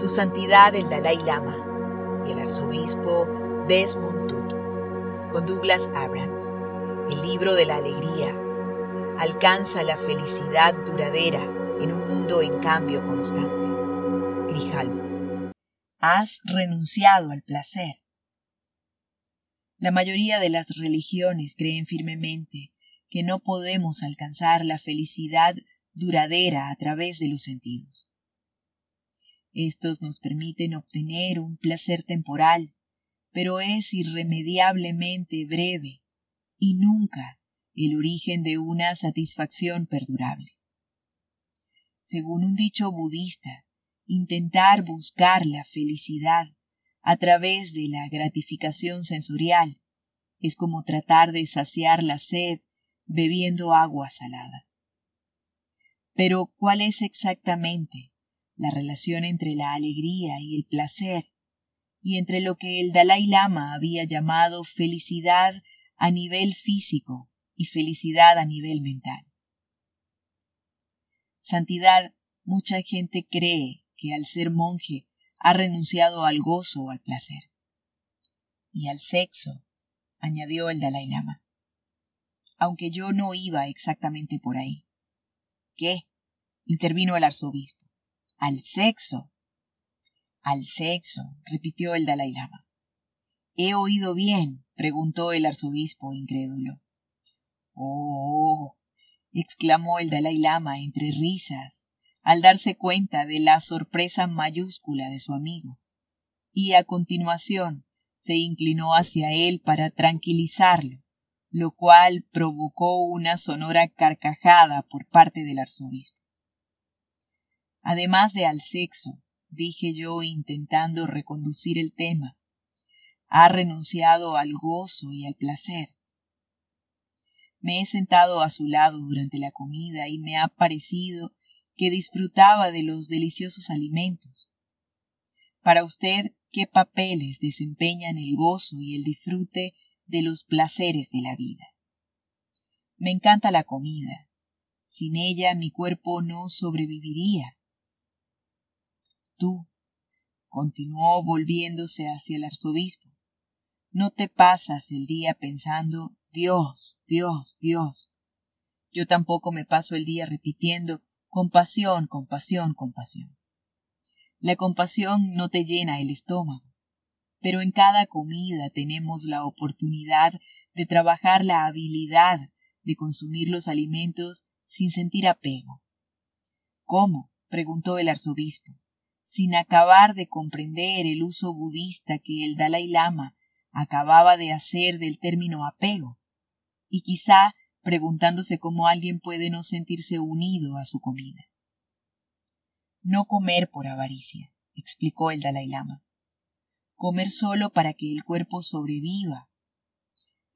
Su Santidad el Dalai Lama y el Arzobispo Desmond Tutu, con Douglas Abrams, el libro de la alegría, alcanza la felicidad duradera en un mundo en cambio constante. Grijalmo. Has renunciado al placer. La mayoría de las religiones creen firmemente que no podemos alcanzar la felicidad duradera a través de los sentidos. Estos nos permiten obtener un placer temporal, pero es irremediablemente breve y nunca el origen de una satisfacción perdurable. Según un dicho budista, intentar buscar la felicidad a través de la gratificación sensorial es como tratar de saciar la sed bebiendo agua salada. Pero, ¿cuál es exactamente la relación entre la alegría y el placer, y entre lo que el Dalai Lama había llamado felicidad a nivel físico y felicidad a nivel mental. Santidad, mucha gente cree que al ser monje ha renunciado al gozo o al placer. Y al sexo, añadió el Dalai Lama. Aunque yo no iba exactamente por ahí. ¿Qué? intervino el arzobispo al sexo. Al sexo, repitió el Dalai Lama. ¿He oído bien? preguntó el arzobispo incrédulo. Oh, exclamó el Dalai Lama entre risas, al darse cuenta de la sorpresa mayúscula de su amigo, y a continuación se inclinó hacia él para tranquilizarlo, lo cual provocó una sonora carcajada por parte del arzobispo además de al sexo, dije yo intentando reconducir el tema. Ha renunciado al gozo y al placer. Me he sentado a su lado durante la comida y me ha parecido que disfrutaba de los deliciosos alimentos. Para usted, ¿qué papeles desempeñan el gozo y el disfrute de los placeres de la vida? Me encanta la comida. Sin ella mi cuerpo no sobreviviría tú, continuó volviéndose hacia el arzobispo, no te pasas el día pensando Dios, Dios, Dios. Yo tampoco me paso el día repitiendo compasión, compasión, compasión. La compasión no te llena el estómago, pero en cada comida tenemos la oportunidad de trabajar la habilidad de consumir los alimentos sin sentir apego. ¿Cómo? preguntó el arzobispo sin acabar de comprender el uso budista que el Dalai Lama acababa de hacer del término apego, y quizá preguntándose cómo alguien puede no sentirse unido a su comida. No comer por avaricia, explicó el Dalai Lama. Comer solo para que el cuerpo sobreviva.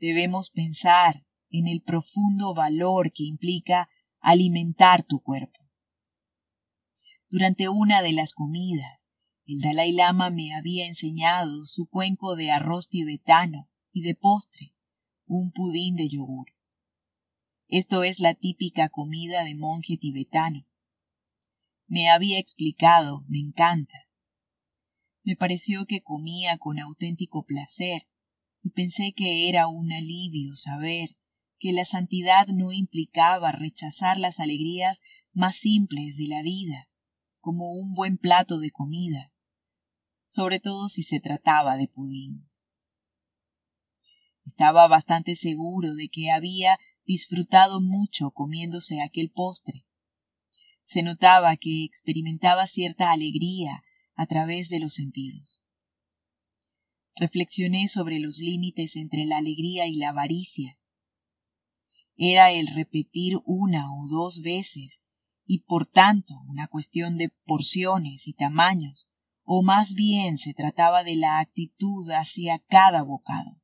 Debemos pensar en el profundo valor que implica alimentar tu cuerpo. Durante una de las comidas, el Dalai Lama me había enseñado su cuenco de arroz tibetano y de postre, un pudín de yogur. Esto es la típica comida de monje tibetano. Me había explicado, me encanta. Me pareció que comía con auténtico placer y pensé que era un alivio saber que la santidad no implicaba rechazar las alegrías más simples de la vida como un buen plato de comida, sobre todo si se trataba de pudín. Estaba bastante seguro de que había disfrutado mucho comiéndose aquel postre. Se notaba que experimentaba cierta alegría a través de los sentidos. Reflexioné sobre los límites entre la alegría y la avaricia. Era el repetir una o dos veces y por tanto una cuestión de porciones y tamaños, o más bien se trataba de la actitud hacia cada bocado.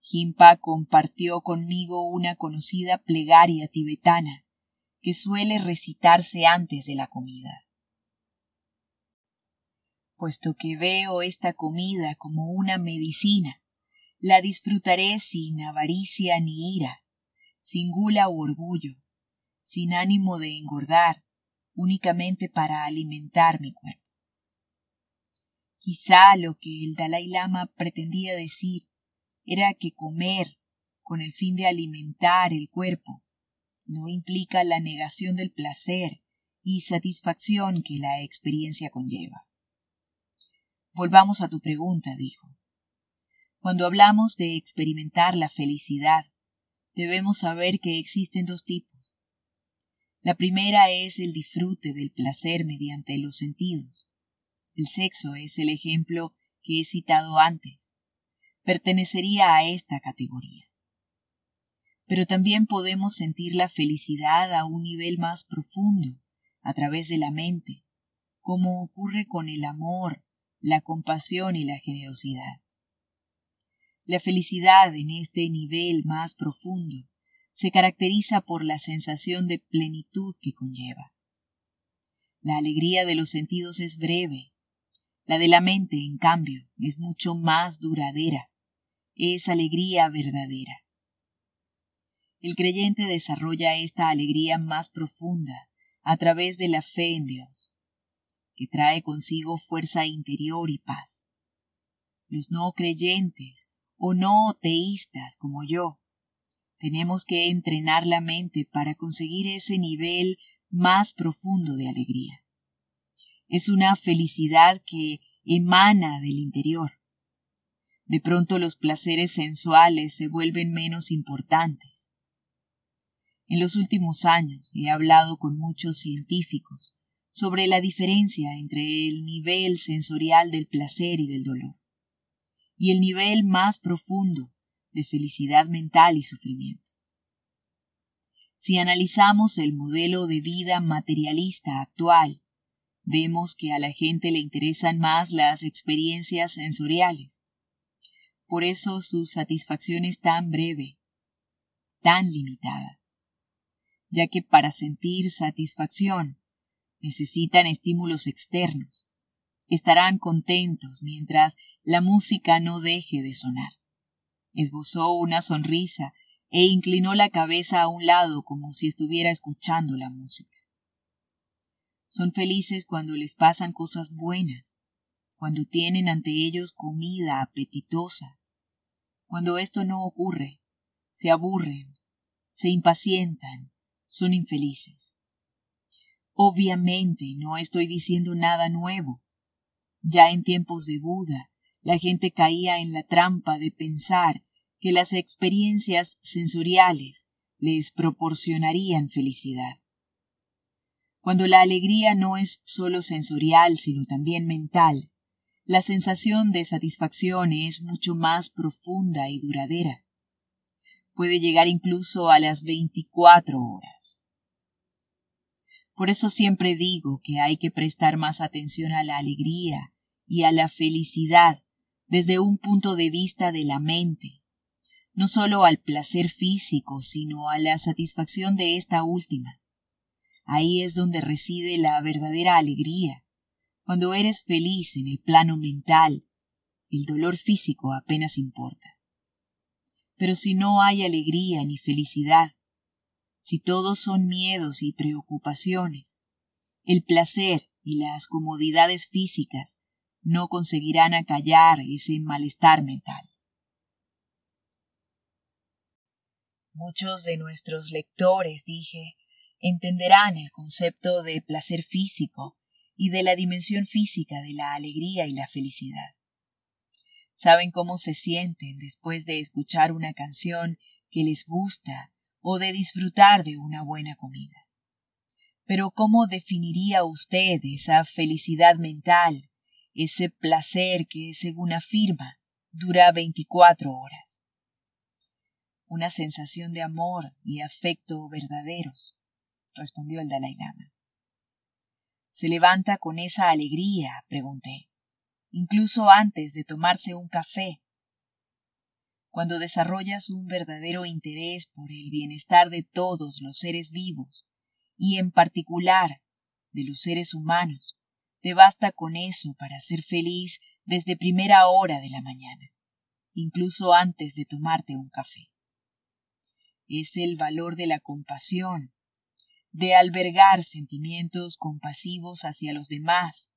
Jimpa compartió conmigo una conocida plegaria tibetana que suele recitarse antes de la comida. Puesto que veo esta comida como una medicina, la disfrutaré sin avaricia ni ira, sin gula u orgullo, sin ánimo de engordar, únicamente para alimentar mi cuerpo. Quizá lo que el Dalai Lama pretendía decir era que comer con el fin de alimentar el cuerpo no implica la negación del placer y satisfacción que la experiencia conlleva. Volvamos a tu pregunta, dijo. Cuando hablamos de experimentar la felicidad, debemos saber que existen dos tipos. La primera es el disfrute del placer mediante los sentidos. El sexo es el ejemplo que he citado antes. Pertenecería a esta categoría. Pero también podemos sentir la felicidad a un nivel más profundo, a través de la mente, como ocurre con el amor, la compasión y la generosidad. La felicidad en este nivel más profundo se caracteriza por la sensación de plenitud que conlleva. La alegría de los sentidos es breve, la de la mente, en cambio, es mucho más duradera, es alegría verdadera. El creyente desarrolla esta alegría más profunda a través de la fe en Dios, que trae consigo fuerza interior y paz. Los no creyentes o no teístas como yo, tenemos que entrenar la mente para conseguir ese nivel más profundo de alegría. Es una felicidad que emana del interior. De pronto los placeres sensuales se vuelven menos importantes. En los últimos años he hablado con muchos científicos sobre la diferencia entre el nivel sensorial del placer y del dolor, y el nivel más profundo de felicidad mental y sufrimiento. Si analizamos el modelo de vida materialista actual, vemos que a la gente le interesan más las experiencias sensoriales. Por eso su satisfacción es tan breve, tan limitada ya que para sentir satisfacción necesitan estímulos externos. Estarán contentos mientras la música no deje de sonar. Esbozó una sonrisa e inclinó la cabeza a un lado como si estuviera escuchando la música. Son felices cuando les pasan cosas buenas, cuando tienen ante ellos comida apetitosa. Cuando esto no ocurre, se aburren, se impacientan son infelices. Obviamente no estoy diciendo nada nuevo. Ya en tiempos de Buda, la gente caía en la trampa de pensar que las experiencias sensoriales les proporcionarían felicidad. Cuando la alegría no es solo sensorial, sino también mental, la sensación de satisfacción es mucho más profunda y duradera puede llegar incluso a las 24 horas. Por eso siempre digo que hay que prestar más atención a la alegría y a la felicidad desde un punto de vista de la mente, no solo al placer físico, sino a la satisfacción de esta última. Ahí es donde reside la verdadera alegría. Cuando eres feliz en el plano mental, el dolor físico apenas importa. Pero si no hay alegría ni felicidad, si todos son miedos y preocupaciones, el placer y las comodidades físicas no conseguirán acallar ese malestar mental. Muchos de nuestros lectores, dije, entenderán el concepto de placer físico y de la dimensión física de la alegría y la felicidad saben cómo se sienten después de escuchar una canción que les gusta o de disfrutar de una buena comida. Pero ¿cómo definiría usted esa felicidad mental, ese placer que, según afirma, dura 24 horas? Una sensación de amor y afecto verdaderos, respondió el Dalai Lama. ¿Se levanta con esa alegría? pregunté incluso antes de tomarse un café. Cuando desarrollas un verdadero interés por el bienestar de todos los seres vivos, y en particular de los seres humanos, te basta con eso para ser feliz desde primera hora de la mañana, incluso antes de tomarte un café. Es el valor de la compasión, de albergar sentimientos compasivos hacia los demás.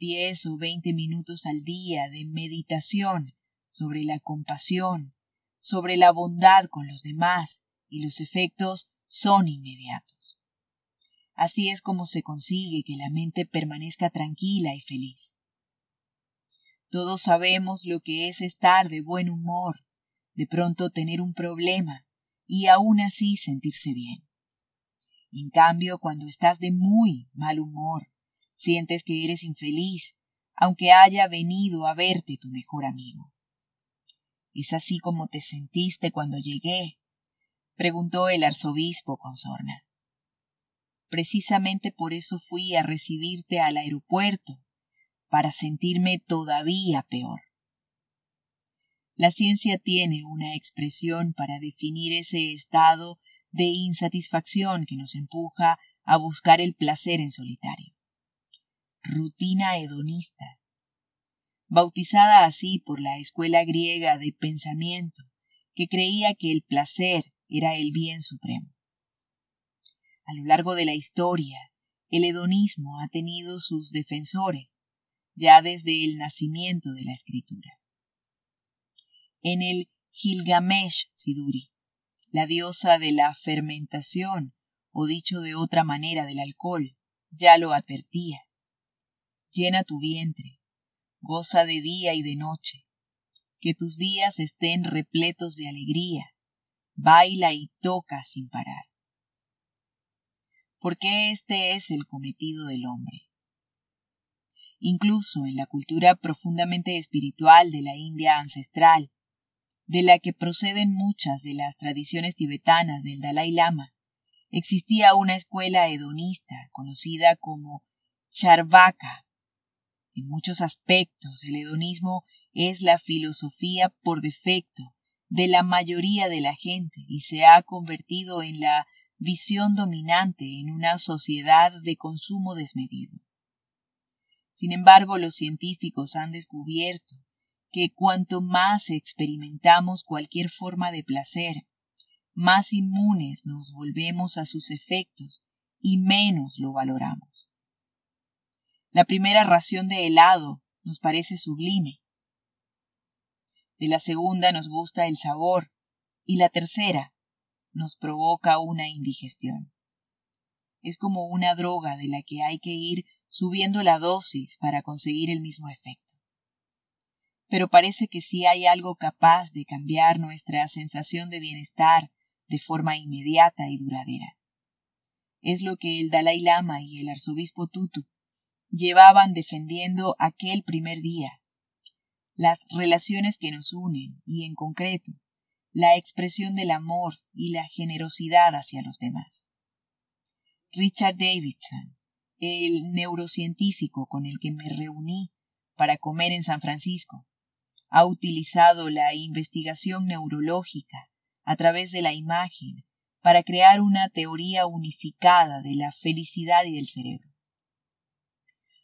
Diez o veinte minutos al día de meditación sobre la compasión, sobre la bondad con los demás, y los efectos son inmediatos. Así es como se consigue que la mente permanezca tranquila y feliz. Todos sabemos lo que es estar de buen humor, de pronto tener un problema y aún así sentirse bien. En cambio, cuando estás de muy mal humor, sientes que eres infeliz, aunque haya venido a verte tu mejor amigo. ¿Es así como te sentiste cuando llegué? preguntó el arzobispo con sorna. Precisamente por eso fui a recibirte al aeropuerto, para sentirme todavía peor. La ciencia tiene una expresión para definir ese estado de insatisfacción que nos empuja a buscar el placer en solitario. Rutina hedonista. Bautizada así por la escuela griega de pensamiento, que creía que el placer era el bien supremo. A lo largo de la historia, el hedonismo ha tenido sus defensores, ya desde el nacimiento de la escritura. En el Gilgamesh Siduri, la diosa de la fermentación, o dicho de otra manera del alcohol, ya lo advertía. Llena tu vientre, goza de día y de noche, que tus días estén repletos de alegría, baila y toca sin parar. Porque este es el cometido del hombre. Incluso en la cultura profundamente espiritual de la India ancestral, de la que proceden muchas de las tradiciones tibetanas del Dalai Lama, existía una escuela hedonista conocida como Charvaka. En muchos aspectos, el hedonismo es la filosofía por defecto de la mayoría de la gente y se ha convertido en la visión dominante en una sociedad de consumo desmedido. Sin embargo, los científicos han descubierto que cuanto más experimentamos cualquier forma de placer, más inmunes nos volvemos a sus efectos y menos lo valoramos. La primera ración de helado nos parece sublime. De la segunda nos gusta el sabor y la tercera nos provoca una indigestión. Es como una droga de la que hay que ir subiendo la dosis para conseguir el mismo efecto pero parece que sí hay algo capaz de cambiar nuestra sensación de bienestar de forma inmediata y duradera. Es lo que el Dalai Lama y el arzobispo Tutu llevaban defendiendo aquel primer día. Las relaciones que nos unen y, en concreto, la expresión del amor y la generosidad hacia los demás. Richard Davidson, el neurocientífico con el que me reuní para comer en San Francisco, ha utilizado la investigación neurológica a través de la imagen para crear una teoría unificada de la felicidad y del cerebro.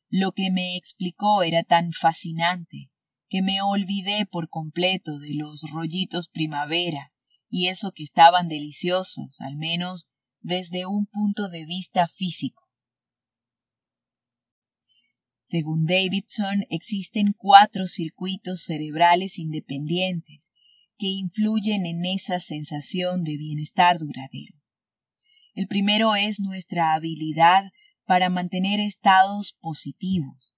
Lo que me explicó era tan fascinante que me olvidé por completo de los rollitos primavera y eso que estaban deliciosos, al menos desde un punto de vista físico. Según Davidson, existen cuatro circuitos cerebrales independientes que influyen en esa sensación de bienestar duradero. El primero es nuestra habilidad para mantener estados positivos.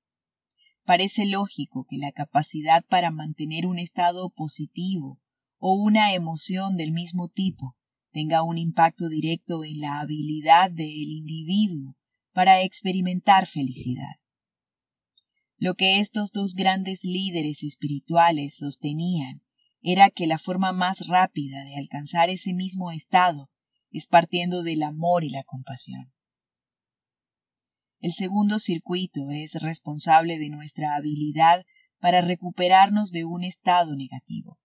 Parece lógico que la capacidad para mantener un estado positivo o una emoción del mismo tipo tenga un impacto directo en la habilidad del individuo para experimentar felicidad. Lo que estos dos grandes líderes espirituales sostenían era que la forma más rápida de alcanzar ese mismo estado es partiendo del amor y la compasión. El segundo circuito es responsable de nuestra habilidad para recuperarnos de un estado negativo.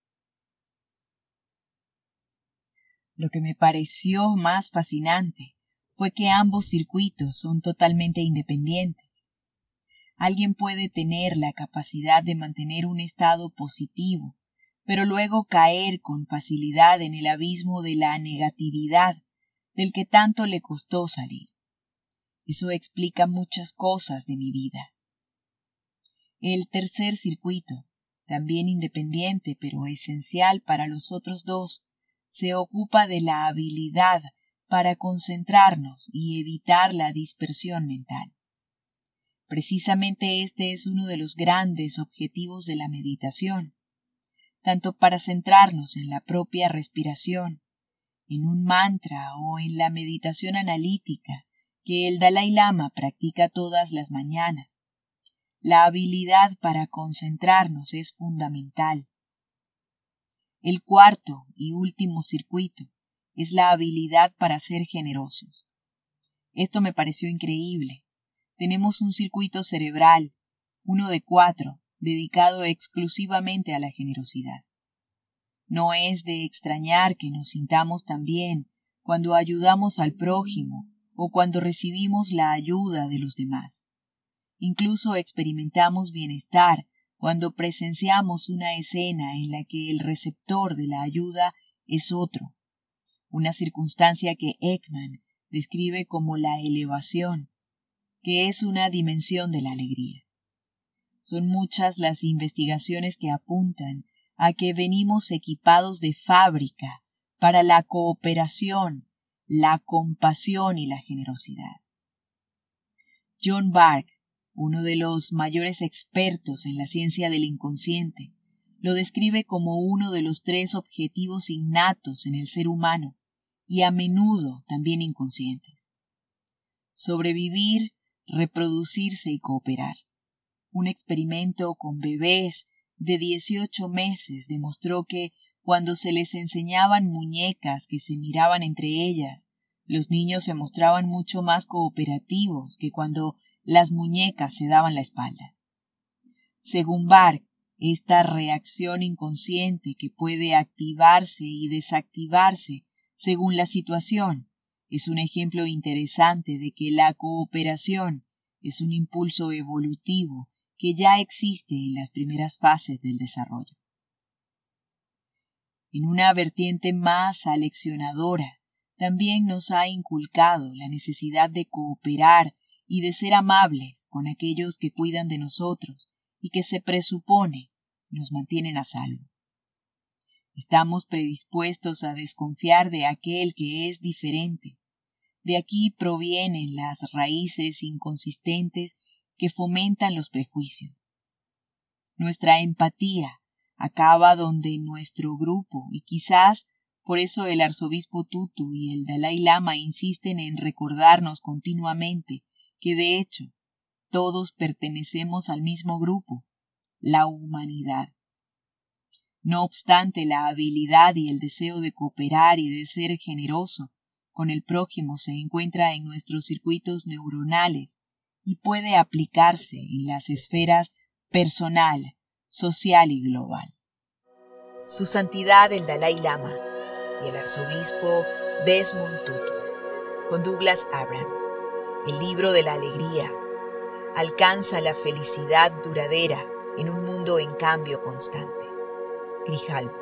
Lo que me pareció más fascinante fue que ambos circuitos son totalmente independientes Alguien puede tener la capacidad de mantener un estado positivo, pero luego caer con facilidad en el abismo de la negatividad, del que tanto le costó salir. Eso explica muchas cosas de mi vida. El tercer circuito, también independiente pero esencial para los otros dos, se ocupa de la habilidad para concentrarnos y evitar la dispersión mental. Precisamente este es uno de los grandes objetivos de la meditación, tanto para centrarnos en la propia respiración, en un mantra o en la meditación analítica que el Dalai Lama practica todas las mañanas. La habilidad para concentrarnos es fundamental. El cuarto y último circuito es la habilidad para ser generosos. Esto me pareció increíble. Tenemos un circuito cerebral, uno de cuatro, dedicado exclusivamente a la generosidad. No es de extrañar que nos sintamos tan bien cuando ayudamos al prójimo o cuando recibimos la ayuda de los demás. Incluso experimentamos bienestar cuando presenciamos una escena en la que el receptor de la ayuda es otro, una circunstancia que Ekman describe como la elevación, que es una dimensión de la alegría. Son muchas las investigaciones que apuntan a que venimos equipados de fábrica para la cooperación, la compasión y la generosidad. John Bark uno de los mayores expertos en la ciencia del inconsciente, lo describe como uno de los tres objetivos innatos en el ser humano y a menudo también inconscientes. Sobrevivir, reproducirse y cooperar. Un experimento con bebés de 18 meses demostró que cuando se les enseñaban muñecas que se miraban entre ellas, los niños se mostraban mucho más cooperativos que cuando las muñecas se daban la espalda. Según Bark, esta reacción inconsciente que puede activarse y desactivarse según la situación es un ejemplo interesante de que la cooperación es un impulso evolutivo que ya existe en las primeras fases del desarrollo. En una vertiente más aleccionadora, también nos ha inculcado la necesidad de cooperar y de ser amables con aquellos que cuidan de nosotros y que se presupone nos mantienen a salvo. Estamos predispuestos a desconfiar de aquel que es diferente. De aquí provienen las raíces inconsistentes que fomentan los prejuicios. Nuestra empatía acaba donde nuestro grupo y quizás por eso el arzobispo Tutu y el Dalai Lama insisten en recordarnos continuamente que de hecho todos pertenecemos al mismo grupo, la humanidad. No obstante, la habilidad y el deseo de cooperar y de ser generoso con el prójimo se encuentra en nuestros circuitos neuronales y puede aplicarse en las esferas personal, social y global. Su Santidad el Dalai Lama y el Arzobispo Desmond Tutu, con Douglas Abrams el libro de la alegría, alcanza la felicidad duradera en un mundo en cambio constante. Grijalbo.